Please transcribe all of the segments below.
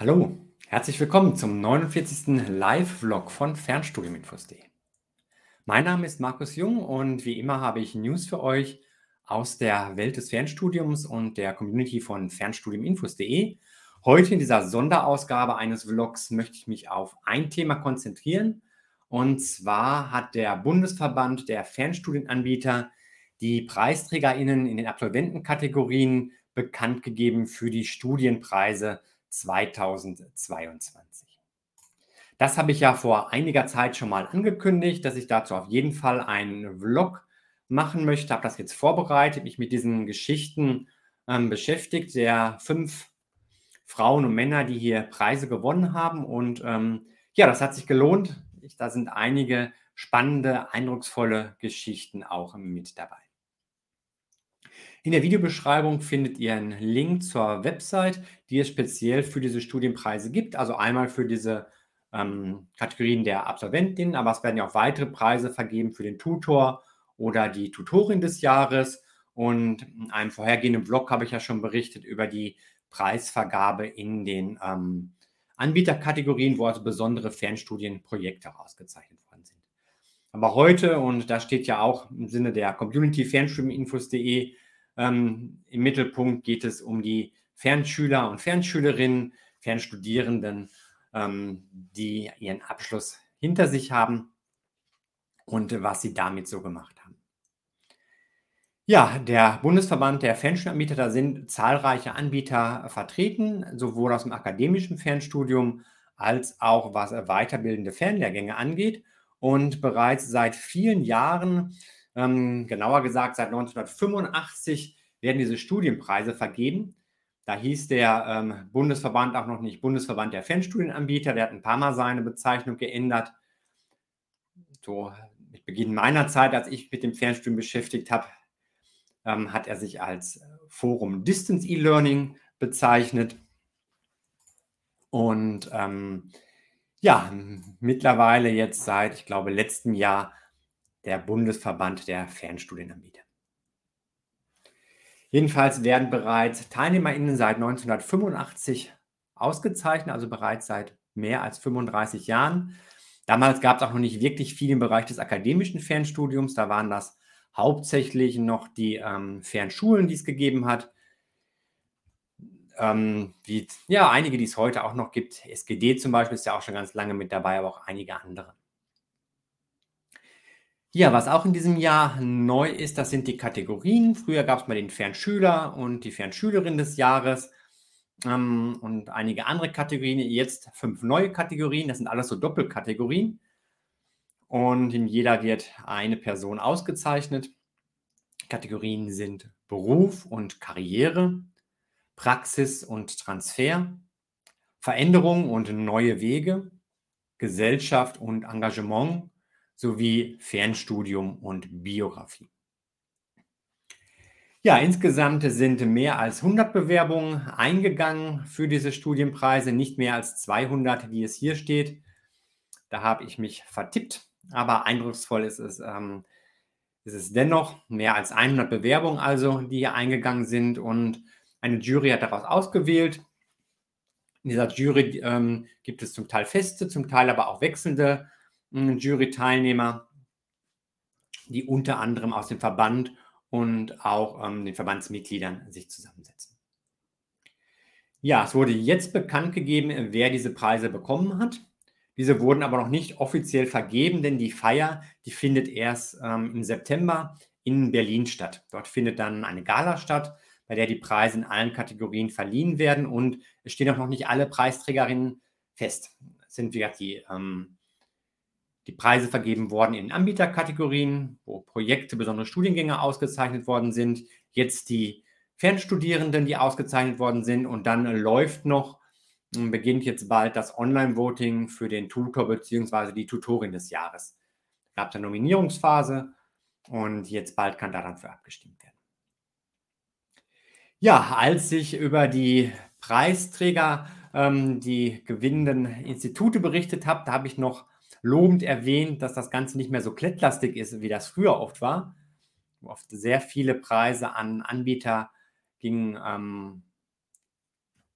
Hallo, herzlich willkommen zum 49. Live-Vlog von Fernstudiuminfos.de. Mein Name ist Markus Jung und wie immer habe ich News für euch aus der Welt des Fernstudiums und der Community von Fernstudiuminfos.de. Heute in dieser Sonderausgabe eines Vlogs möchte ich mich auf ein Thema konzentrieren. Und zwar hat der Bundesverband der Fernstudienanbieter die PreisträgerInnen in den Absolventenkategorien bekannt gegeben für die Studienpreise 2022. Das habe ich ja vor einiger Zeit schon mal angekündigt, dass ich dazu auf jeden Fall einen Vlog machen möchte. Habe das jetzt vorbereitet, mich mit diesen Geschichten ähm, beschäftigt, der fünf Frauen und Männer, die hier Preise gewonnen haben. Und ähm, ja, das hat sich gelohnt. Ich, da sind einige spannende, eindrucksvolle Geschichten auch mit dabei. In der Videobeschreibung findet ihr einen Link zur Website, die es speziell für diese Studienpreise gibt. Also einmal für diese ähm, Kategorien der Absolventin, aber es werden ja auch weitere Preise vergeben für den Tutor oder die Tutorin des Jahres. Und in einem vorhergehenden Vlog habe ich ja schon berichtet über die Preisvergabe in den ähm, Anbieterkategorien, wo also besondere Fernstudienprojekte ausgezeichnet worden sind. Aber heute, und da steht ja auch im Sinne der Community Fernstudiuminfos.de, ähm, Im Mittelpunkt geht es um die Fernschüler und Fernschülerinnen, Fernstudierenden, ähm, die ihren Abschluss hinter sich haben und was sie damit so gemacht haben. Ja, der Bundesverband der Fernstudienanbieter, da sind zahlreiche Anbieter vertreten, sowohl aus dem akademischen Fernstudium als auch was weiterbildende Fernlehrgänge angeht. Und bereits seit vielen Jahren ähm, genauer gesagt, seit 1985 werden diese Studienpreise vergeben. Da hieß der ähm, Bundesverband auch noch nicht Bundesverband der Fernstudienanbieter. Der hat ein paar Mal seine Bezeichnung geändert. So mit Beginn meiner Zeit, als ich mit dem Fernstudium beschäftigt habe, ähm, hat er sich als Forum Distance E-Learning bezeichnet. Und ähm, ja, mittlerweile jetzt seit, ich glaube, letztem Jahr der Bundesverband der Fernstudienanbieter. Jedenfalls werden bereits TeilnehmerInnen seit 1985 ausgezeichnet, also bereits seit mehr als 35 Jahren. Damals gab es auch noch nicht wirklich viel im Bereich des akademischen Fernstudiums. Da waren das hauptsächlich noch die ähm, Fernschulen, die es gegeben hat. Ähm, wie, ja, einige, die es heute auch noch gibt. SGD zum Beispiel ist ja auch schon ganz lange mit dabei, aber auch einige andere. Ja, was auch in diesem Jahr neu ist, das sind die Kategorien. Früher gab es mal den Fernschüler und die Fernschülerin des Jahres ähm, und einige andere Kategorien. Jetzt fünf neue Kategorien. Das sind alles so Doppelkategorien. Und in jeder wird eine Person ausgezeichnet. Kategorien sind Beruf und Karriere, Praxis und Transfer, Veränderung und neue Wege, Gesellschaft und Engagement sowie Fernstudium und Biografie. Ja, insgesamt sind mehr als 100 Bewerbungen eingegangen für diese Studienpreise, nicht mehr als 200, wie es hier steht. Da habe ich mich vertippt, aber eindrucksvoll ist es, ähm, ist es dennoch. Mehr als 100 Bewerbungen also, die hier eingegangen sind und eine Jury hat daraus ausgewählt. In dieser Jury ähm, gibt es zum Teil feste, zum Teil aber auch wechselnde Jury-Teilnehmer, die unter anderem aus dem Verband und auch ähm, den Verbandsmitgliedern sich zusammensetzen. Ja, es wurde jetzt bekannt gegeben, wer diese Preise bekommen hat. Diese wurden aber noch nicht offiziell vergeben, denn die Feier, die findet erst ähm, im September in Berlin statt. Dort findet dann eine Gala statt, bei der die Preise in allen Kategorien verliehen werden und es stehen auch noch nicht alle Preisträgerinnen fest. Es sind wie gesagt die ähm, die Preise vergeben worden in Anbieterkategorien, wo Projekte, besondere Studiengänge ausgezeichnet worden sind. Jetzt die Fernstudierenden, die ausgezeichnet worden sind. Und dann läuft noch, beginnt jetzt bald das Online-Voting für den Tutor bzw. die Tutorin des Jahres. Es gab eine Nominierungsphase und jetzt bald kann daran für abgestimmt werden. Ja, als ich über die Preisträger, ähm, die gewinnenden Institute berichtet habe, da habe ich noch lobend erwähnt, dass das Ganze nicht mehr so klettlastig ist, wie das früher oft war. Oft sehr viele Preise an Anbieter gingen, ähm,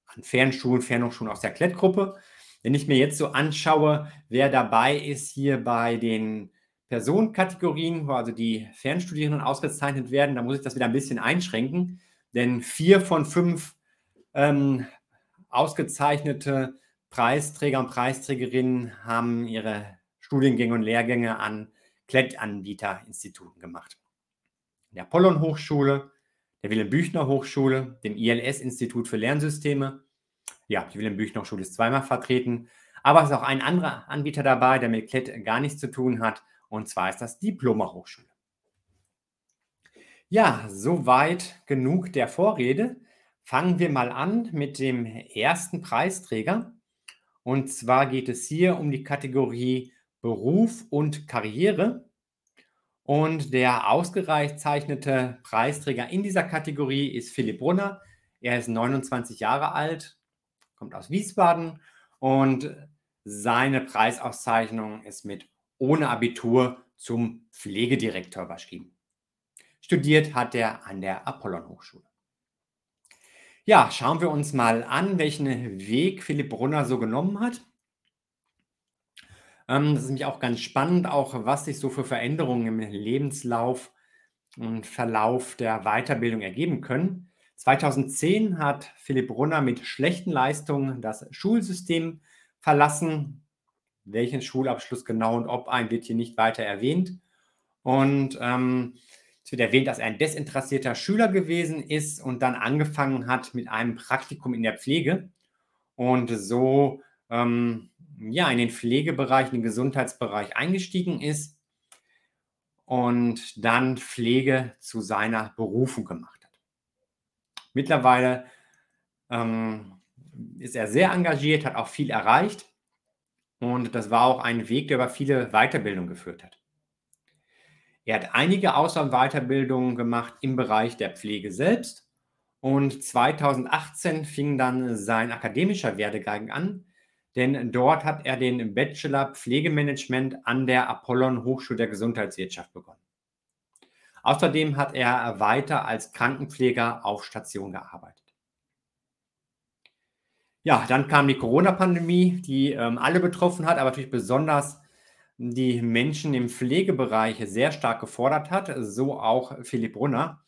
an Fernschulen, Fernhochschulen aus der Klettgruppe. Wenn ich mir jetzt so anschaue, wer dabei ist hier bei den Personenkategorien, wo also die Fernstudierenden ausgezeichnet werden, da muss ich das wieder ein bisschen einschränken, denn vier von fünf ähm, ausgezeichnete Preisträger und Preisträgerinnen haben ihre Studiengänge und Lehrgänge an Klettanbieterinstituten gemacht. Der Apollon Hochschule, der Wilhelm Büchner Hochschule, dem ILS Institut für Lernsysteme. Ja, die Wilhelm Büchner Hochschule ist zweimal vertreten, aber es ist auch ein anderer Anbieter dabei, der mit Klett gar nichts zu tun hat, und zwar ist das Diploma Hochschule. Ja, soweit genug der Vorrede. Fangen wir mal an mit dem ersten Preisträger. Und zwar geht es hier um die Kategorie Beruf und Karriere. Und der ausgezeichnete Preisträger in dieser Kategorie ist Philipp Brunner. Er ist 29 Jahre alt, kommt aus Wiesbaden und seine Preisauszeichnung ist mit ohne Abitur zum Pflegedirektor überschrieben. Studiert hat er an der Apollon Hochschule. Ja, schauen wir uns mal an, welchen Weg Philipp Brunner so genommen hat. Ähm, das ist nämlich auch ganz spannend, auch was sich so für Veränderungen im Lebenslauf und Verlauf der Weiterbildung ergeben können. 2010 hat Philipp Brunner mit schlechten Leistungen das Schulsystem verlassen. Welchen Schulabschluss genau und ob ein wird hier nicht weiter erwähnt. Und ähm, es wird erwähnt, dass er ein desinteressierter Schüler gewesen ist und dann angefangen hat mit einem Praktikum in der Pflege und so ähm, ja, in den Pflegebereich, in den Gesundheitsbereich eingestiegen ist und dann Pflege zu seiner Berufung gemacht hat. Mittlerweile ähm, ist er sehr engagiert, hat auch viel erreicht und das war auch ein Weg, der über viele Weiterbildungen geführt hat. Er hat einige Aus- und Weiterbildungen gemacht im Bereich der Pflege selbst. Und 2018 fing dann sein akademischer Werdegang an, denn dort hat er den Bachelor Pflegemanagement an der Apollon Hochschule der Gesundheitswirtschaft begonnen. Außerdem hat er weiter als Krankenpfleger auf Station gearbeitet. Ja, dann kam die Corona-Pandemie, die ähm, alle betroffen hat, aber natürlich besonders die Menschen im Pflegebereich sehr stark gefordert hat, so auch Philipp Brunner.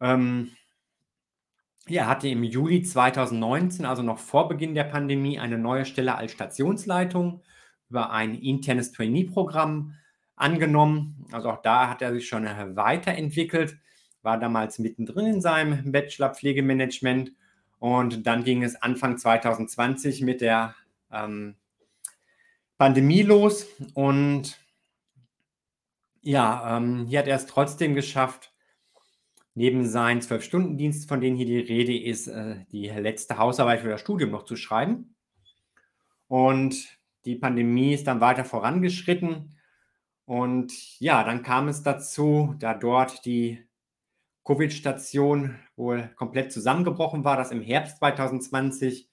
Ähm, er hatte im Juli 2019, also noch vor Beginn der Pandemie, eine neue Stelle als Stationsleitung über ein internes Trainee-Programm angenommen. Also auch da hat er sich schon weiterentwickelt, war damals mittendrin in seinem Bachelor Pflegemanagement und dann ging es Anfang 2020 mit der ähm, Pandemie los und ja, ähm, hier hat er es trotzdem geschafft, neben seinen Zwölf-Stunden-Dienst, von denen hier die Rede ist, äh, die letzte Hausarbeit für das Studium noch zu schreiben. Und die Pandemie ist dann weiter vorangeschritten. Und ja, dann kam es dazu, da dort die Covid-Station wohl komplett zusammengebrochen war, dass im Herbst 2020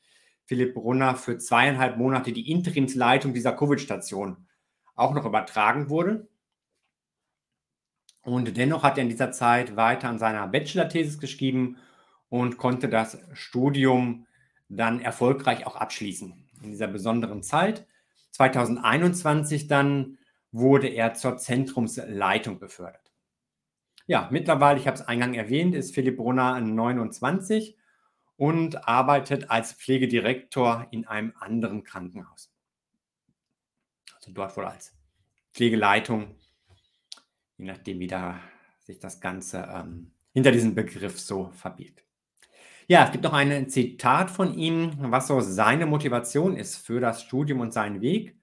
Philipp Brunner für zweieinhalb Monate die Interimsleitung dieser Covid-Station auch noch übertragen wurde. Und dennoch hat er in dieser Zeit weiter an seiner Bachelor-Thesis geschrieben und konnte das Studium dann erfolgreich auch abschließen. In dieser besonderen Zeit. 2021 dann wurde er zur Zentrumsleitung befördert. Ja, mittlerweile, ich habe es eingangs erwähnt, ist Philipp Brunner 29 und arbeitet als Pflegedirektor in einem anderen Krankenhaus. Also dort wohl als Pflegeleitung, je nachdem, wie da sich das Ganze ähm, hinter diesem Begriff so verbirgt. Ja, es gibt noch ein Zitat von ihm, was so seine Motivation ist für das Studium und seinen Weg.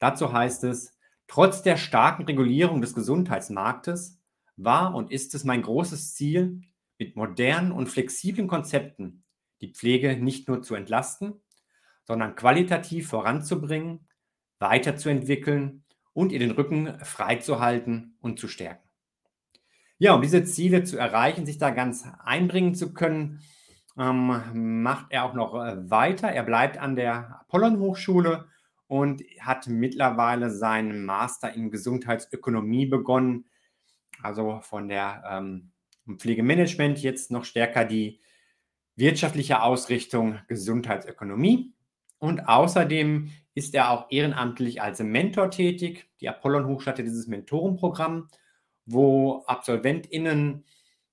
Dazu heißt es, trotz der starken Regulierung des Gesundheitsmarktes war und ist es mein großes Ziel, mit modernen und flexiblen Konzepten die Pflege nicht nur zu entlasten, sondern qualitativ voranzubringen, weiterzuentwickeln und ihr den Rücken freizuhalten und zu stärken. Ja, um diese Ziele zu erreichen, sich da ganz einbringen zu können, ähm, macht er auch noch äh, weiter. Er bleibt an der Apollon Hochschule und hat mittlerweile seinen Master in Gesundheitsökonomie begonnen, also von der ähm, Pflegemanagement jetzt noch stärker die wirtschaftliche Ausrichtung Gesundheitsökonomie. Und außerdem ist er auch ehrenamtlich als Mentor tätig. Die Apollon Hochschule dieses Mentorenprogramm, wo AbsolventInnen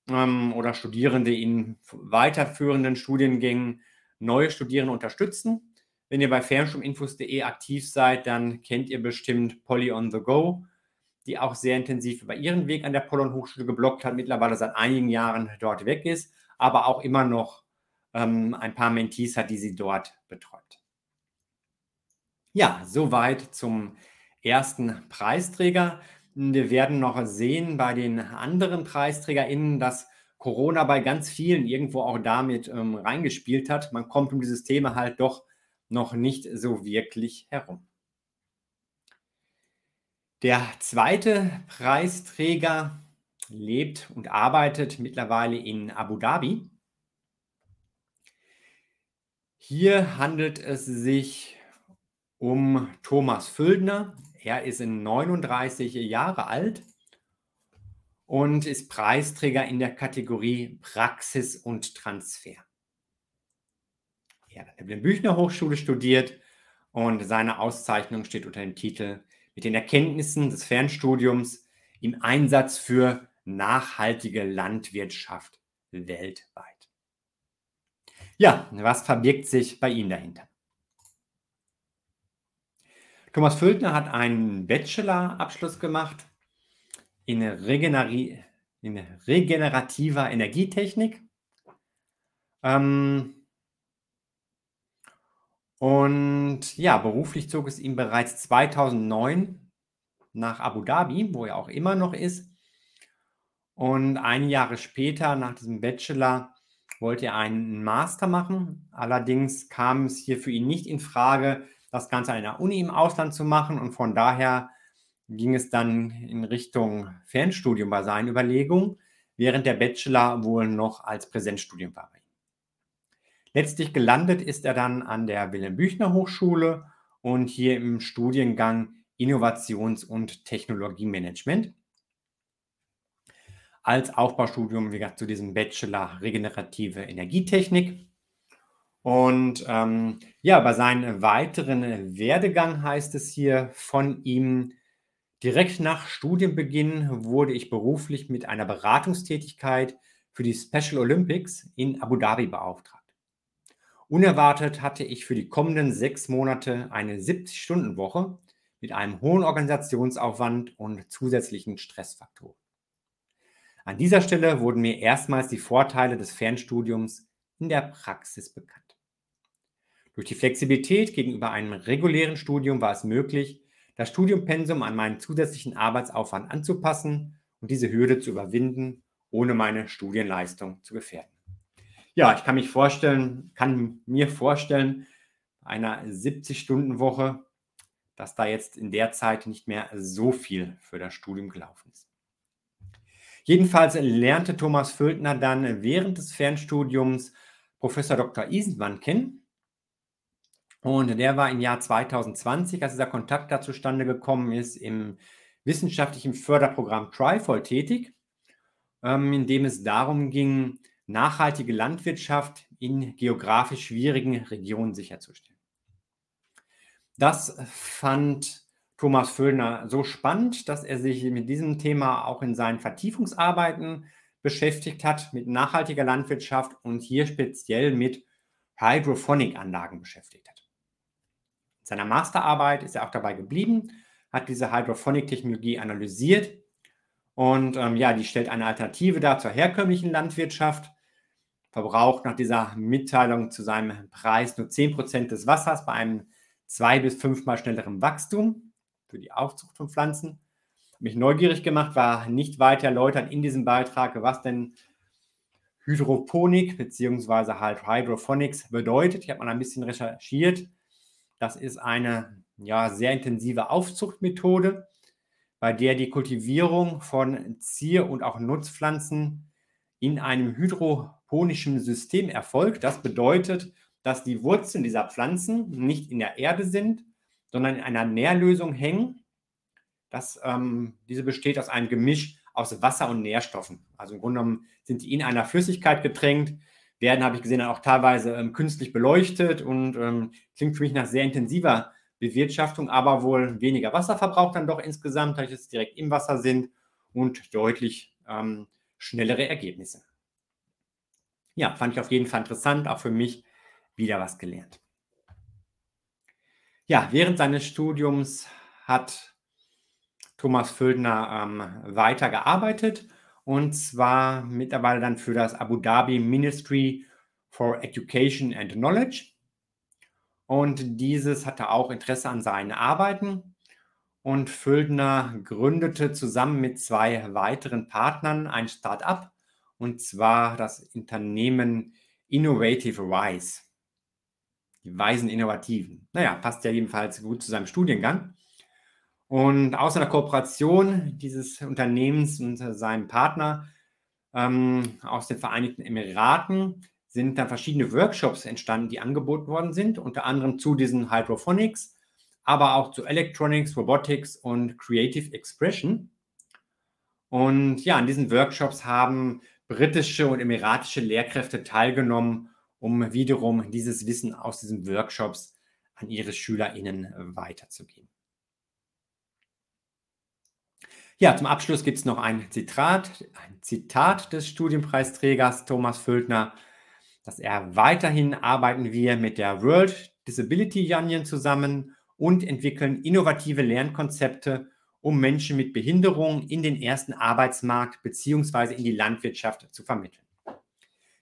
ähm, oder Studierende in weiterführenden Studiengängen neue Studierende unterstützen. Wenn ihr bei fernstudiuminfos.de aktiv seid, dann kennt ihr bestimmt Polly on the Go, die auch sehr intensiv über ihren Weg an der Apollon Hochschule geblockt hat, mittlerweile seit einigen Jahren dort weg ist, aber auch immer noch ähm, ein paar Mentees hat, die sie dort betreut. Ja, soweit zum ersten Preisträger. Wir werden noch sehen bei den anderen PreisträgerInnen, dass Corona bei ganz vielen irgendwo auch damit ähm, reingespielt hat. Man kommt um dieses Thema halt doch noch nicht so wirklich herum. Der zweite Preisträger lebt und arbeitet mittlerweile in Abu Dhabi. Hier handelt es sich um Thomas Füldner. Er ist in 39 Jahre alt und ist Preisträger in der Kategorie Praxis und Transfer. Er hat an der Büchner Hochschule studiert und seine Auszeichnung steht unter dem Titel Mit den Erkenntnissen des Fernstudiums im Einsatz für nachhaltige Landwirtschaft weltweit. Ja, was verbirgt sich bei Ihnen dahinter? Thomas Füldner hat einen Bachelor-Abschluss gemacht in, Regeneri in regenerativer Energietechnik. Ähm, und ja, beruflich zog es ihm bereits 2009 nach Abu Dhabi, wo er auch immer noch ist. Und ein Jahre später, nach diesem Bachelor, wollte er einen Master machen. Allerdings kam es hier für ihn nicht in Frage, das Ganze an einer Uni im Ausland zu machen. Und von daher ging es dann in Richtung Fernstudium bei seinen Überlegungen, während der Bachelor wohl noch als Präsenzstudium war. Letztlich gelandet ist er dann an der Wilhelm Büchner Hochschule und hier im Studiengang Innovations- und Technologiemanagement als Aufbaustudium wie gesagt, zu diesem Bachelor Regenerative Energietechnik. Und ähm, ja, bei seinem weiteren Werdegang heißt es hier von ihm, direkt nach Studienbeginn wurde ich beruflich mit einer Beratungstätigkeit für die Special Olympics in Abu Dhabi beauftragt. Unerwartet hatte ich für die kommenden sechs Monate eine 70-Stunden-Woche mit einem hohen Organisationsaufwand und zusätzlichen Stressfaktoren. An dieser Stelle wurden mir erstmals die Vorteile des Fernstudiums in der Praxis bekannt. Durch die Flexibilität gegenüber einem regulären Studium war es möglich, das Studiumpensum an meinen zusätzlichen Arbeitsaufwand anzupassen und diese Hürde zu überwinden, ohne meine Studienleistung zu gefährden. Ja, ich kann mich vorstellen, kann mir vorstellen, einer 70-Stunden-Woche, dass da jetzt in der Zeit nicht mehr so viel für das Studium gelaufen ist. Jedenfalls lernte Thomas Földner dann während des Fernstudiums Professor Dr. Isenmann kennen. Und der war im Jahr 2020, als dieser Kontakt da zustande gekommen ist, im wissenschaftlichen Förderprogramm Trifold tätig, ähm, in dem es darum ging, nachhaltige Landwirtschaft in geografisch schwierigen Regionen sicherzustellen. Das fand Thomas Föllner so spannend, dass er sich mit diesem Thema auch in seinen Vertiefungsarbeiten beschäftigt hat, mit nachhaltiger Landwirtschaft und hier speziell mit Hydrophonic-Anlagen beschäftigt hat. In seiner Masterarbeit ist er auch dabei geblieben, hat diese Hydrophonic-Technologie analysiert und ähm, ja, die stellt eine Alternative dar zur herkömmlichen Landwirtschaft, verbraucht nach dieser Mitteilung zu seinem Preis nur 10% des Wassers bei einem zwei- bis fünfmal schnelleren Wachstum für die Aufzucht von Pflanzen. Mich neugierig gemacht, war nicht weiter erläutert in diesem Beitrag, was denn Hydroponik bzw. halt Hydrophonics bedeutet. Ich habe mal ein bisschen recherchiert. Das ist eine ja, sehr intensive Aufzuchtmethode, bei der die Kultivierung von Zier- und auch Nutzpflanzen in einem hydroponischen System erfolgt. Das bedeutet, dass die Wurzeln dieser Pflanzen nicht in der Erde sind, sondern in einer Nährlösung hängen. Das, ähm, diese besteht aus einem Gemisch aus Wasser und Nährstoffen. Also im Grunde genommen sind die in einer Flüssigkeit getränkt, werden, habe ich gesehen, auch teilweise ähm, künstlich beleuchtet und ähm, klingt für mich nach sehr intensiver Bewirtschaftung, aber wohl weniger Wasserverbrauch dann doch insgesamt, da es direkt im Wasser sind und deutlich ähm, schnellere Ergebnisse. Ja, fand ich auf jeden Fall interessant, auch für mich wieder was gelernt. Ja, während seines Studiums hat Thomas Földner ähm, weitergearbeitet und zwar mittlerweile dann für das Abu Dhabi Ministry for Education and Knowledge. Und dieses hatte auch Interesse an seinen Arbeiten. Und Földner gründete zusammen mit zwei weiteren Partnern ein Start-up, und zwar das Unternehmen Innovative Wise. Die weisen Innovativen. Naja, passt ja jedenfalls gut zu seinem Studiengang. Und aus einer Kooperation dieses Unternehmens und seinem Partner ähm, aus den Vereinigten Emiraten sind dann verschiedene Workshops entstanden, die angeboten worden sind, unter anderem zu diesen Hydrophonics, aber auch zu Electronics, Robotics und Creative Expression. Und ja, an diesen Workshops haben britische und emiratische Lehrkräfte teilgenommen, um wiederum dieses Wissen aus diesen Workshops an ihre SchülerInnen weiterzugeben. Ja, zum Abschluss gibt es noch ein Zitat, ein Zitat des Studienpreisträgers Thomas Völtner, dass er weiterhin arbeiten wir mit der World Disability Union zusammen und entwickeln innovative Lernkonzepte, um Menschen mit Behinderung in den ersten Arbeitsmarkt bzw. in die Landwirtschaft zu vermitteln.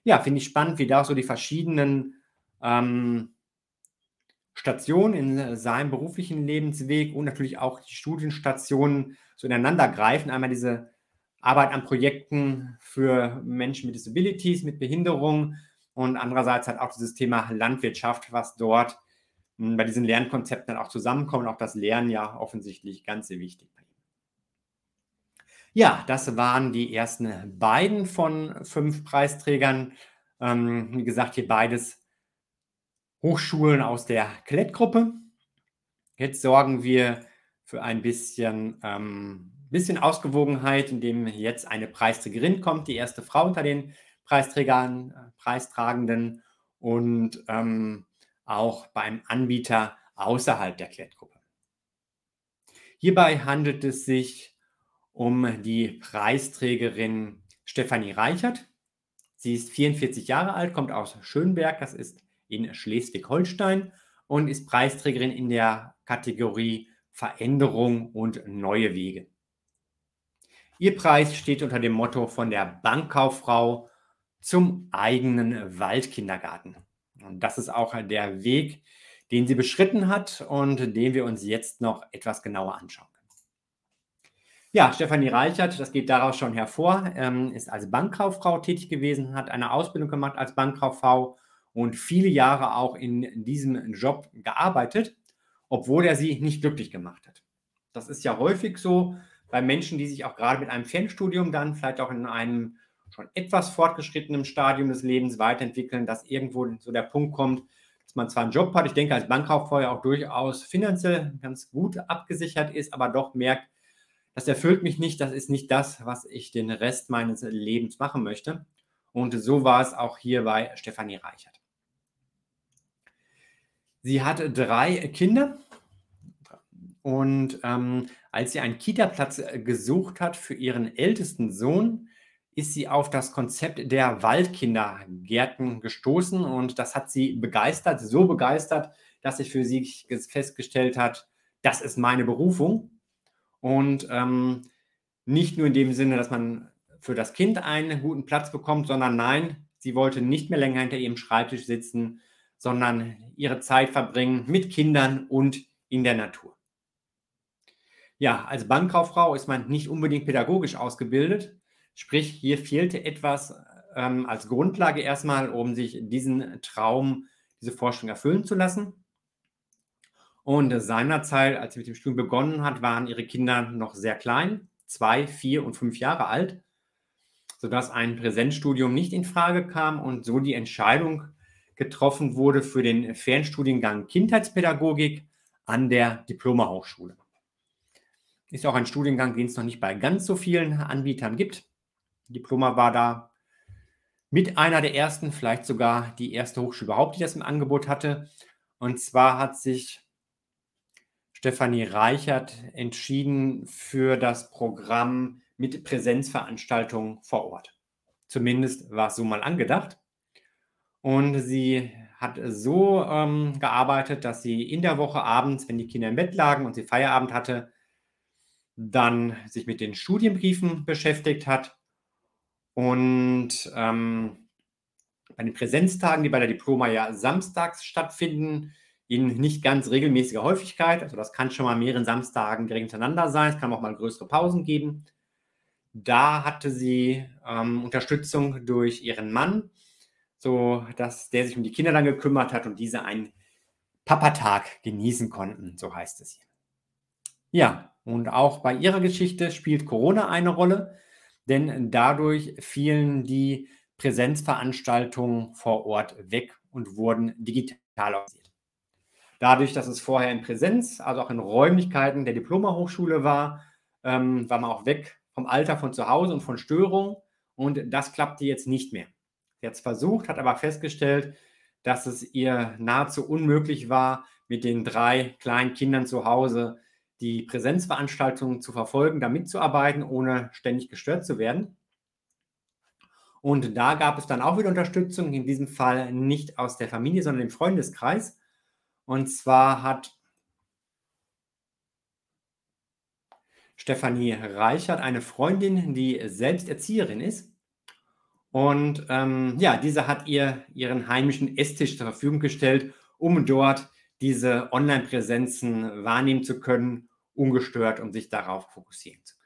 Ja, finde ich spannend, wie da so die verschiedenen ähm, Stationen in seinem beruflichen Lebensweg und natürlich auch die Studienstationen so ineinander greifen. Einmal diese Arbeit an Projekten für Menschen mit Disabilities, mit Behinderung und andererseits halt auch dieses Thema Landwirtschaft, was dort hm, bei diesen Lernkonzepten dann auch zusammenkommt. Auch das Lernen ja offensichtlich ganz sehr wichtig. Ja, das waren die ersten beiden von fünf Preisträgern. Ähm, wie gesagt, hier beides Hochschulen aus der Klettgruppe. Jetzt sorgen wir für ein bisschen, ähm, bisschen Ausgewogenheit, indem jetzt eine Preisträgerin kommt, die erste Frau unter den Preisträgern, äh, Preistragenden und ähm, auch beim Anbieter außerhalb der Klettgruppe. Hierbei handelt es sich um die Preisträgerin Stefanie Reichert. Sie ist 44 Jahre alt, kommt aus Schönberg, das ist in Schleswig-Holstein und ist Preisträgerin in der Kategorie Veränderung und neue Wege. Ihr Preis steht unter dem Motto von der Bankkauffrau zum eigenen Waldkindergarten. Und das ist auch der Weg, den sie beschritten hat und den wir uns jetzt noch etwas genauer anschauen. Ja, Stefanie Reichert, das geht daraus schon hervor, ähm, ist als Bankkauffrau tätig gewesen, hat eine Ausbildung gemacht als Bankkauffrau und viele Jahre auch in diesem Job gearbeitet, obwohl er sie nicht glücklich gemacht hat. Das ist ja häufig so bei Menschen, die sich auch gerade mit einem Fernstudium dann vielleicht auch in einem schon etwas fortgeschrittenen Stadium des Lebens weiterentwickeln, dass irgendwo so der Punkt kommt, dass man zwar einen Job hat, ich denke als Bankkauffrau auch durchaus finanziell ganz gut abgesichert ist, aber doch merkt, das erfüllt mich nicht, das ist nicht das, was ich den Rest meines Lebens machen möchte. Und so war es auch hier bei Stefanie Reichert. Sie hat drei Kinder und ähm, als sie einen Kita-Platz äh, gesucht hat für ihren ältesten Sohn, ist sie auf das Konzept der Waldkindergärten gestoßen und das hat sie begeistert, so begeistert, dass sie für sich festgestellt hat, das ist meine Berufung. Und ähm, nicht nur in dem Sinne, dass man für das Kind einen guten Platz bekommt, sondern nein, sie wollte nicht mehr länger hinter ihrem Schreibtisch sitzen, sondern ihre Zeit verbringen mit Kindern und in der Natur. Ja, als Bankkauffrau ist man nicht unbedingt pädagogisch ausgebildet. Sprich, hier fehlte etwas ähm, als Grundlage erstmal, um sich diesen Traum, diese Forschung erfüllen zu lassen. Und seinerzeit, als sie mit dem Studium begonnen hat, waren ihre Kinder noch sehr klein, zwei, vier und fünf Jahre alt, sodass ein Präsenzstudium nicht in Frage kam und so die Entscheidung getroffen wurde für den Fernstudiengang Kindheitspädagogik an der Diplomahochschule. Ist auch ein Studiengang, den es noch nicht bei ganz so vielen Anbietern gibt. Diploma war da mit einer der ersten, vielleicht sogar die erste Hochschule überhaupt, die das im Angebot hatte. Und zwar hat sich Stefanie Reichert entschieden für das Programm mit Präsenzveranstaltungen vor Ort. Zumindest war es so mal angedacht. Und sie hat so ähm, gearbeitet, dass sie in der Woche abends, wenn die Kinder im Bett lagen und sie Feierabend hatte, dann sich mit den Studienbriefen beschäftigt hat und ähm, bei den Präsenztagen, die bei der Diploma ja samstags stattfinden, in nicht ganz regelmäßiger Häufigkeit, also das kann schon mal mehreren Samstagen direkt hintereinander sein, es kann auch mal größere Pausen geben. Da hatte sie ähm, Unterstützung durch ihren Mann, so dass der sich um die Kinder dann gekümmert hat und diese einen Papatag genießen konnten, so heißt es hier. Ja, und auch bei ihrer Geschichte spielt Corona eine Rolle denn dadurch fielen die Präsenzveranstaltungen vor Ort weg und wurden digital organisiert. Dadurch, dass es vorher in Präsenz, also auch in Räumlichkeiten der Diplomahochschule war, ähm, war man auch weg vom Alter von zu Hause und von Störungen und das klappte jetzt nicht mehr. Sie hat es versucht, hat aber festgestellt, dass es ihr nahezu unmöglich war, mit den drei kleinen Kindern zu Hause die Präsenzveranstaltungen zu verfolgen, da mitzuarbeiten, ohne ständig gestört zu werden. Und da gab es dann auch wieder Unterstützung, in diesem Fall nicht aus der Familie, sondern im Freundeskreis. Und zwar hat Stefanie Reichert eine Freundin, die selbst Erzieherin ist. Und ähm, ja, diese hat ihr ihren heimischen Esstisch zur Verfügung gestellt, um dort diese Online-Präsenzen wahrnehmen zu können ungestört und sich darauf fokussieren zu können.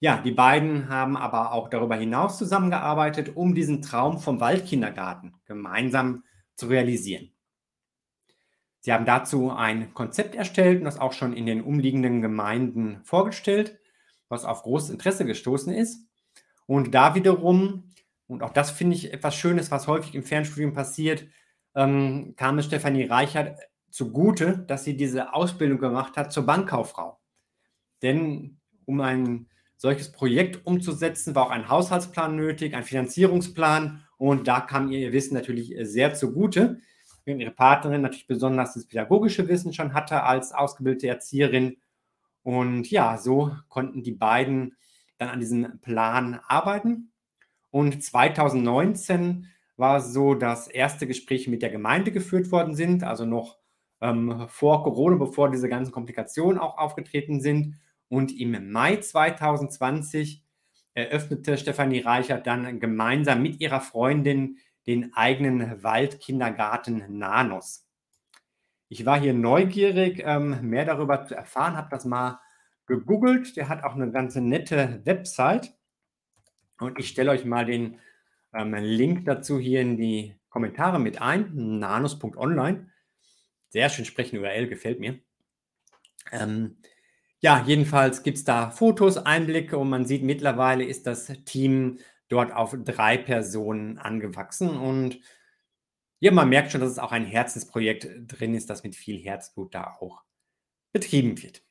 Ja, die beiden haben aber auch darüber hinaus zusammengearbeitet, um diesen Traum vom Waldkindergarten gemeinsam zu realisieren. Sie haben dazu ein Konzept erstellt und das auch schon in den umliegenden Gemeinden vorgestellt, was auf großes Interesse gestoßen ist. Und da wiederum, und auch das finde ich etwas Schönes, was häufig im Fernstudium passiert, ähm, kam es Stefanie Reichert zugute, dass sie diese Ausbildung gemacht hat zur Bankkauffrau. Denn um ein solches Projekt umzusetzen, war auch ein Haushaltsplan nötig, ein Finanzierungsplan und da kam ihr Wissen natürlich sehr zugute. Ihre Partnerin natürlich besonders das pädagogische Wissen schon hatte als ausgebildete Erzieherin. Und ja, so konnten die beiden dann an diesem Plan arbeiten. Und 2019 war es so, dass erste Gespräche mit der Gemeinde geführt worden sind, also noch ähm, vor Corona, bevor diese ganzen Komplikationen auch aufgetreten sind. Und im Mai 2020 eröffnete Stefanie Reichert dann gemeinsam mit ihrer Freundin den eigenen Waldkindergarten Nanos. Ich war hier neugierig, ähm, mehr darüber zu erfahren, habe das mal gegoogelt. Der hat auch eine ganze nette Website. Und ich stelle euch mal den ähm, Link dazu hier in die Kommentare mit ein, nanos.online. Sehr schön sprechende URL, gefällt mir. Ähm, ja, jedenfalls gibt es da Fotos, Einblicke und man sieht mittlerweile ist das Team dort auf drei Personen angewachsen und ja, man merkt schon, dass es auch ein Herzensprojekt drin ist, das mit viel Herzblut da auch betrieben wird.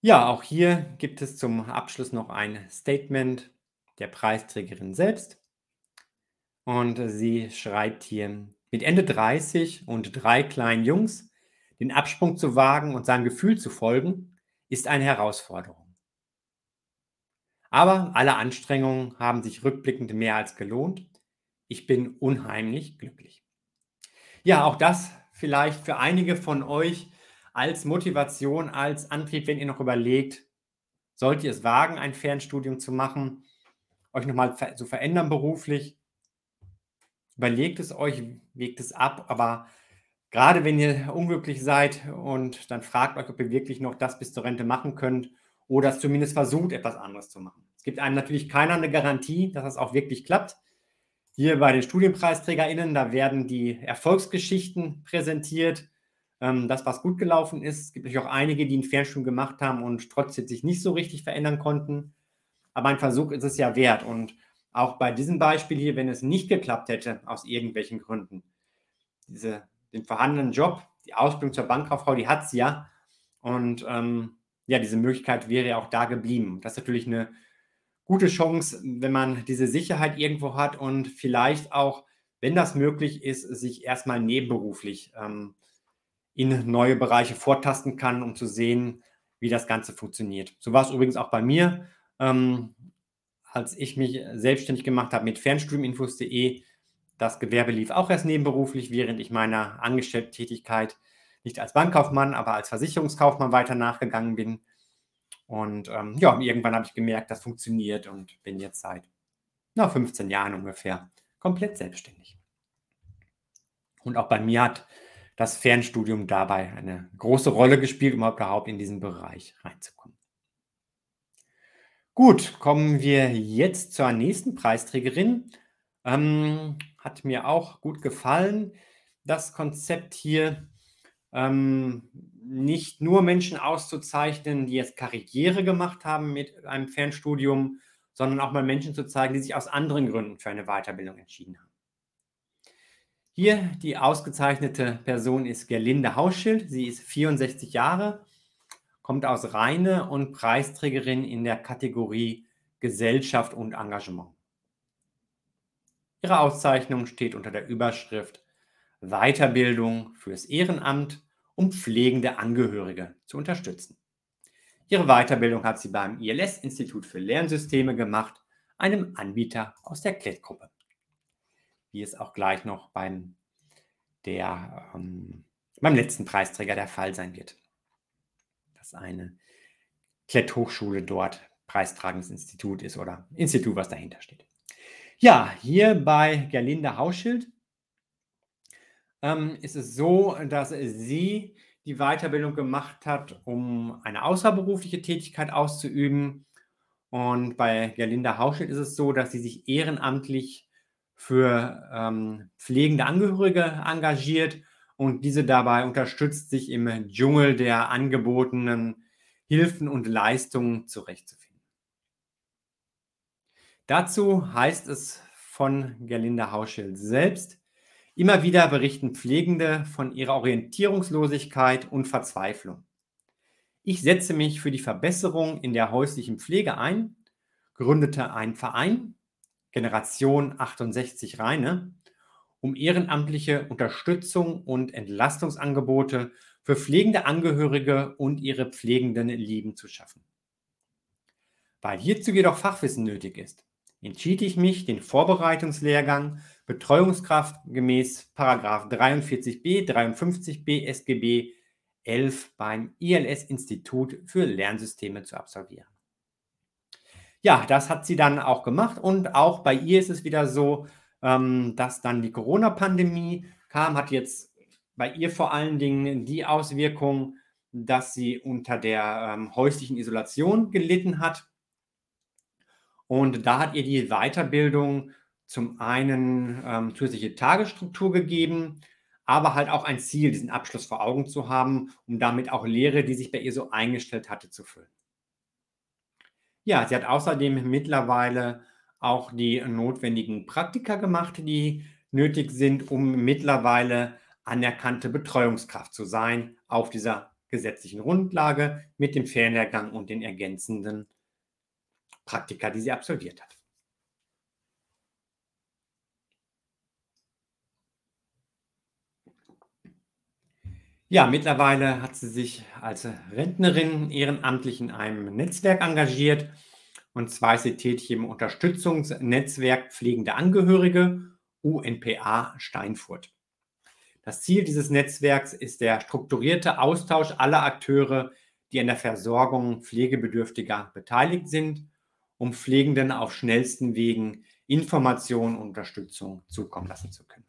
Ja, auch hier gibt es zum Abschluss noch ein Statement der Preisträgerin selbst. Und sie schreibt hier, mit Ende 30 und drei kleinen Jungs den Absprung zu wagen und seinem Gefühl zu folgen, ist eine Herausforderung. Aber alle Anstrengungen haben sich rückblickend mehr als gelohnt. Ich bin unheimlich glücklich. Ja, auch das vielleicht für einige von euch als Motivation, als Antrieb, wenn ihr noch überlegt, sollt ihr es wagen, ein Fernstudium zu machen, euch nochmal zu verändern beruflich, Überlegt es euch, wägt es ab, aber gerade wenn ihr unglücklich seid und dann fragt euch, ob ihr wirklich noch das bis zur Rente machen könnt oder es zumindest versucht, etwas anderes zu machen. Es gibt einem natürlich keiner eine Garantie, dass das auch wirklich klappt. Hier bei den StudienpreisträgerInnen, da werden die Erfolgsgeschichten präsentiert, ähm, das, was gut gelaufen ist. Es gibt natürlich auch einige, die ein Fernstudium gemacht haben und trotzdem sich nicht so richtig verändern konnten. Aber ein Versuch ist es ja wert. Und auch bei diesem Beispiel hier, wenn es nicht geklappt hätte, aus irgendwelchen Gründen, diese, den vorhandenen Job, die Ausbildung zur Bankkauffrau, die hat sie ja. Und ähm, ja, diese Möglichkeit wäre ja auch da geblieben. Das ist natürlich eine gute Chance, wenn man diese Sicherheit irgendwo hat und vielleicht auch, wenn das möglich ist, sich erstmal nebenberuflich ähm, in neue Bereiche vortasten kann, um zu sehen, wie das Ganze funktioniert. So war es übrigens auch bei mir. Ähm, als ich mich selbstständig gemacht habe mit fernstudiuminfos.de, das Gewerbe lief auch erst nebenberuflich, während ich meiner Angestellten-Tätigkeit nicht als Bankkaufmann, aber als Versicherungskaufmann weiter nachgegangen bin. Und ähm, ja, irgendwann habe ich gemerkt, das funktioniert und bin jetzt seit na, 15 Jahren ungefähr komplett selbstständig. Und auch bei mir hat das Fernstudium dabei eine große Rolle gespielt, um überhaupt in diesen Bereich reinzukommen. Gut, kommen wir jetzt zur nächsten Preisträgerin. Ähm, hat mir auch gut gefallen, das Konzept hier. Ähm, nicht nur Menschen auszuzeichnen, die jetzt Karriere gemacht haben mit einem Fernstudium, sondern auch mal Menschen zu zeigen, die sich aus anderen Gründen für eine Weiterbildung entschieden haben. Hier die ausgezeichnete Person ist Gerlinde Hausschild. Sie ist 64 Jahre, kommt aus Rheine und Preisträgerin in der Kategorie Gesellschaft und Engagement. Ihre Auszeichnung steht unter der Überschrift Weiterbildung fürs Ehrenamt, um pflegende Angehörige zu unterstützen. Ihre Weiterbildung hat sie beim ILS-Institut für Lernsysteme gemacht, einem Anbieter aus der Klettgruppe wie es auch gleich noch beim, der, ähm, beim letzten Preisträger der Fall sein wird. Dass eine Kletthochschule dort preistragendes Institut ist oder Institut, was dahinter steht. Ja, hier bei Gerlinde Hauschild ähm, ist es so, dass sie die Weiterbildung gemacht hat, um eine außerberufliche Tätigkeit auszuüben. Und bei Gerlinde Hauschild ist es so, dass sie sich ehrenamtlich für ähm, pflegende Angehörige engagiert und diese dabei unterstützt, sich im Dschungel der angebotenen Hilfen und Leistungen zurechtzufinden. Dazu heißt es von Gerlinde Hauschild selbst, immer wieder berichten Pflegende von ihrer Orientierungslosigkeit und Verzweiflung. Ich setze mich für die Verbesserung in der häuslichen Pflege ein, gründete einen Verein Generation 68 Rheine, um ehrenamtliche Unterstützung und Entlastungsangebote für pflegende Angehörige und ihre pflegenden Lieben zu schaffen. Weil hierzu jedoch Fachwissen nötig ist, entschied ich mich, den Vorbereitungslehrgang Betreuungskraft gemäß 43b, 53b SGB 11 beim ILS Institut für Lernsysteme zu absolvieren. Ja, das hat sie dann auch gemacht und auch bei ihr ist es wieder so, ähm, dass dann die Corona-Pandemie kam, hat jetzt bei ihr vor allen Dingen die Auswirkung, dass sie unter der ähm, häuslichen Isolation gelitten hat. Und da hat ihr die Weiterbildung zum einen ähm, zusätzliche Tagesstruktur gegeben, aber halt auch ein Ziel, diesen Abschluss vor Augen zu haben, um damit auch Lehre, die sich bei ihr so eingestellt hatte, zu füllen. Ja, sie hat außerdem mittlerweile auch die notwendigen Praktika gemacht, die nötig sind, um mittlerweile anerkannte Betreuungskraft zu sein auf dieser gesetzlichen Grundlage mit dem Fernlehrgang und den ergänzenden Praktika, die sie absolviert hat. Ja, mittlerweile hat sie sich als Rentnerin ehrenamtlich in einem Netzwerk engagiert. Und zwar ist sie tätig im Unterstützungsnetzwerk Pflegende Angehörige, UNPA Steinfurt. Das Ziel dieses Netzwerks ist der strukturierte Austausch aller Akteure, die an der Versorgung Pflegebedürftiger beteiligt sind, um Pflegenden auf schnellsten Wegen Informationen und Unterstützung zukommen lassen zu können.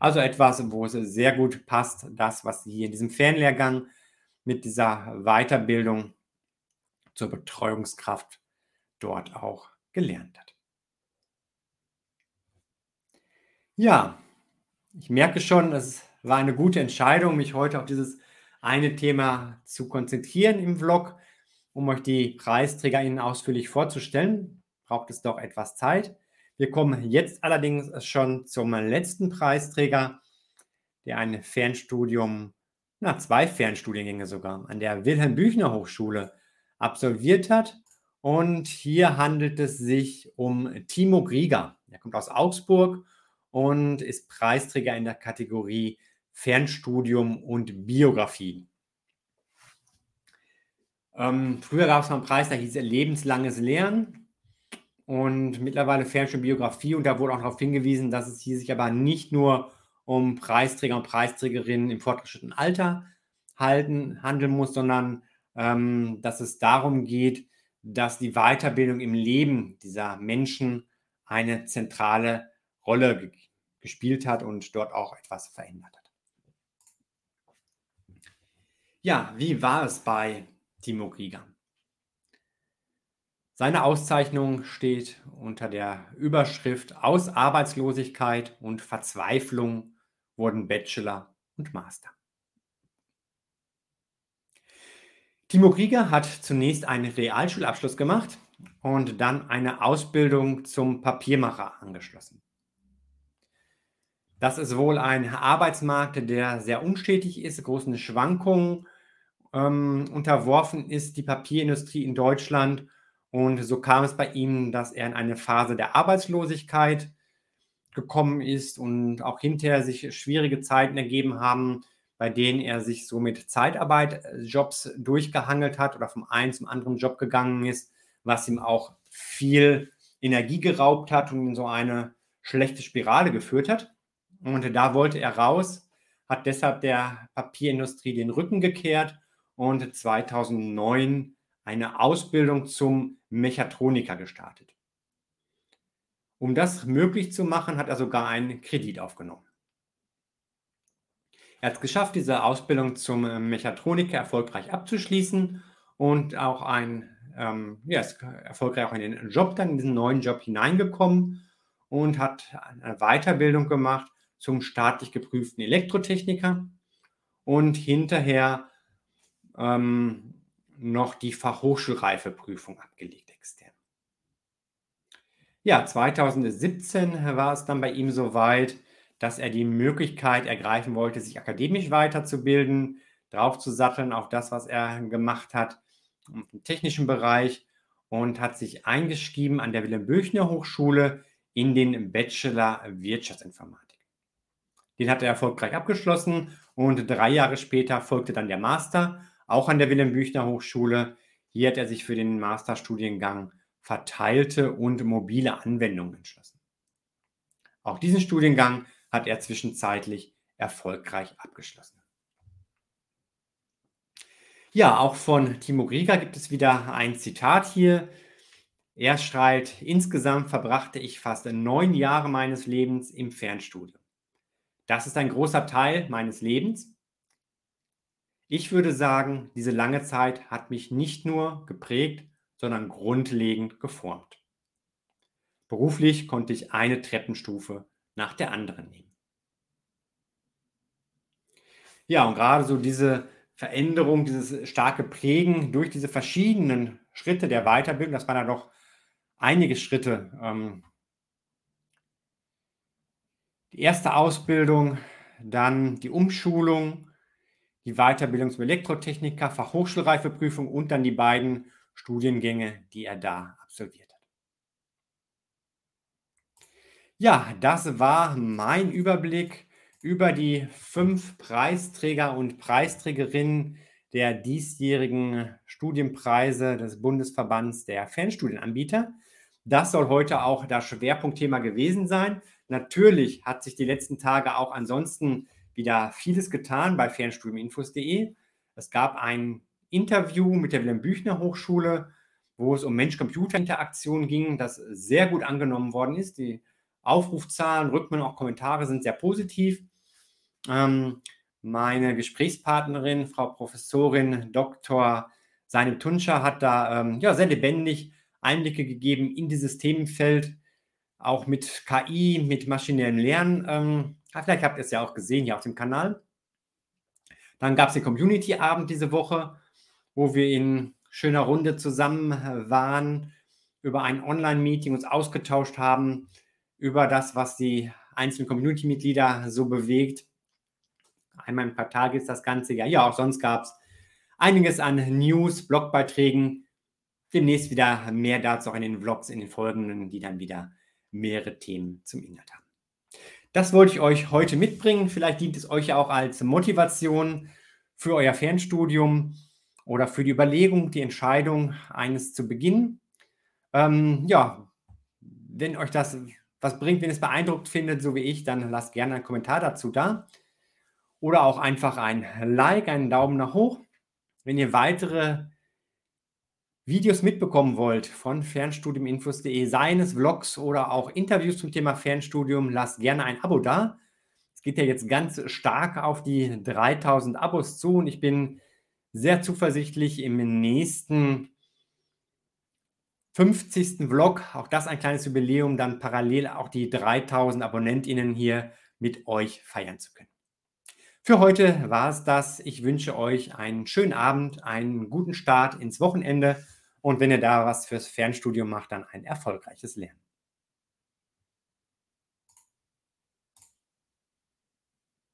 Also etwas, wo es sehr gut passt, das, was sie hier in diesem Fernlehrgang mit dieser Weiterbildung zur Betreuungskraft dort auch gelernt hat. Ja, ich merke schon, es war eine gute Entscheidung, mich heute auf dieses eine Thema zu konzentrieren im Vlog, um euch die Preisträger Ihnen ausführlich vorzustellen. Braucht es doch etwas Zeit. Wir kommen jetzt allerdings schon zum letzten Preisträger, der ein Fernstudium, na, zwei Fernstudiengänge sogar, an der Wilhelm Büchner Hochschule absolviert hat Und hier handelt es sich um Timo Grieger. Er kommt aus Augsburg und ist Preisträger in der Kategorie Fernstudium und Biografie. Ähm, früher gab es mal einen Preis, der hieß lebenslanges Lernen und mittlerweile Fernstudium Biografie und da wurde auch darauf hingewiesen, dass es hier sich aber nicht nur um Preisträger und Preisträgerinnen im fortgeschrittenen Alter halten, handeln muss, sondern ähm, dass es darum geht, dass die Weiterbildung im Leben dieser Menschen eine zentrale Rolle gespielt hat und dort auch etwas verändert hat. Ja, wie war es bei Timo Krieger? Seine Auszeichnung steht unter der Überschrift Aus Arbeitslosigkeit und Verzweiflung wurden Bachelor und Master. Timo Krieger hat zunächst einen Realschulabschluss gemacht und dann eine Ausbildung zum Papiermacher angeschlossen. Das ist wohl ein Arbeitsmarkt, der sehr unstetig ist, großen Schwankungen ähm, unterworfen ist, die Papierindustrie in Deutschland. Und so kam es bei ihm, dass er in eine Phase der Arbeitslosigkeit gekommen ist und auch hinterher sich schwierige Zeiten ergeben haben, bei denen er sich so mit Zeitarbeitjobs durchgehangelt hat oder vom einen zum anderen Job gegangen ist, was ihm auch viel Energie geraubt hat und in so eine schlechte Spirale geführt hat. Und da wollte er raus, hat deshalb der Papierindustrie den Rücken gekehrt und 2009 eine Ausbildung zum Mechatroniker gestartet. Um das möglich zu machen, hat er sogar einen Kredit aufgenommen. Er hat es geschafft, diese Ausbildung zum Mechatroniker erfolgreich abzuschließen und auch ein, ähm, ja, ist erfolgreich auch in den Job dann, in diesen neuen Job hineingekommen und hat eine Weiterbildung gemacht zum staatlich geprüften Elektrotechniker und hinterher ähm, noch die Fachhochschulreifeprüfung abgelegt extern. Ja, 2017 war es dann bei ihm soweit, dass er die Möglichkeit ergreifen wollte, sich akademisch weiterzubilden, draufzusatteln auf das, was er gemacht hat im technischen Bereich und hat sich eingeschrieben an der Wilhelm Büchner Hochschule in den Bachelor Wirtschaftsinformatik. Den hat er erfolgreich abgeschlossen und drei Jahre später folgte dann der Master, auch an der Wilhelm Büchner Hochschule. Hier hat er sich für den Masterstudiengang verteilte und mobile Anwendungen entschlossen. Auch diesen Studiengang hat er zwischenzeitlich erfolgreich abgeschlossen. Ja, auch von Timo Grieger gibt es wieder ein Zitat hier. Er schreibt, insgesamt verbrachte ich fast neun Jahre meines Lebens im Fernstudium. Das ist ein großer Teil meines Lebens. Ich würde sagen, diese lange Zeit hat mich nicht nur geprägt, sondern grundlegend geformt. Beruflich konnte ich eine Treppenstufe nach der anderen nehmen. Ja, und gerade so diese Veränderung, dieses starke Prägen durch diese verschiedenen Schritte der Weiterbildung, das waren ja doch einige Schritte, ähm, die erste Ausbildung, dann die Umschulung, die Weiterbildung zum Elektrotechniker, Fachhochschulreifeprüfung und dann die beiden Studiengänge, die er da absolviert hat. Ja, das war mein Überblick über die fünf Preisträger und Preisträgerinnen der diesjährigen Studienpreise des Bundesverbands der Fernstudienanbieter. Das soll heute auch das Schwerpunktthema gewesen sein. Natürlich hat sich die letzten Tage auch ansonsten wieder vieles getan bei fernstudieninfos.de. Es gab ein Interview mit der Wilhelm Büchner Hochschule, wo es um Mensch-Computer-Interaktion ging, das sehr gut angenommen worden ist. Die Aufrufzahlen, Rückmeldungen, auch Kommentare sind sehr positiv. Ähm, meine Gesprächspartnerin, Frau Professorin Dr. Sanim Tunscher, hat da ähm, ja, sehr lebendig Einblicke gegeben in dieses Themenfeld auch mit KI, mit maschinellem Lernen. Ähm, vielleicht habt ihr es ja auch gesehen hier auf dem Kanal. Dann gab es den Community-Abend diese Woche, wo wir in schöner Runde zusammen waren, über ein Online-Meeting uns ausgetauscht haben, über das, was die einzelnen Community-Mitglieder so bewegt. Einmal im Quartal ist das Ganze ja. Ja, auch sonst gab es einiges an News, Blogbeiträgen, demnächst wieder mehr dazu auch in den Vlogs, in den folgenden, die dann wieder mehrere Themen zum Inhalt haben. Das wollte ich euch heute mitbringen. Vielleicht dient es euch ja auch als Motivation für euer Fernstudium oder für die Überlegung, die Entscheidung eines zu beginnen. Ähm, ja, wenn euch das was bringt, wenn ihr es beeindruckt findet, so wie ich, dann lasst gerne einen Kommentar dazu da. Oder auch einfach ein Like, einen Daumen nach hoch. Wenn ihr weitere Videos mitbekommen wollt von fernstudiuminfos.de, seien es Vlogs oder auch Interviews zum Thema Fernstudium, lasst gerne ein Abo da. Es geht ja jetzt ganz stark auf die 3000 Abos zu und ich bin sehr zuversichtlich im nächsten 50. Vlog, auch das ein kleines Jubiläum, dann parallel auch die 3000 AbonnentInnen hier mit euch feiern zu können. Für heute war es das. Ich wünsche euch einen schönen Abend, einen guten Start ins Wochenende und wenn ihr da was fürs Fernstudium macht, dann ein erfolgreiches Lernen.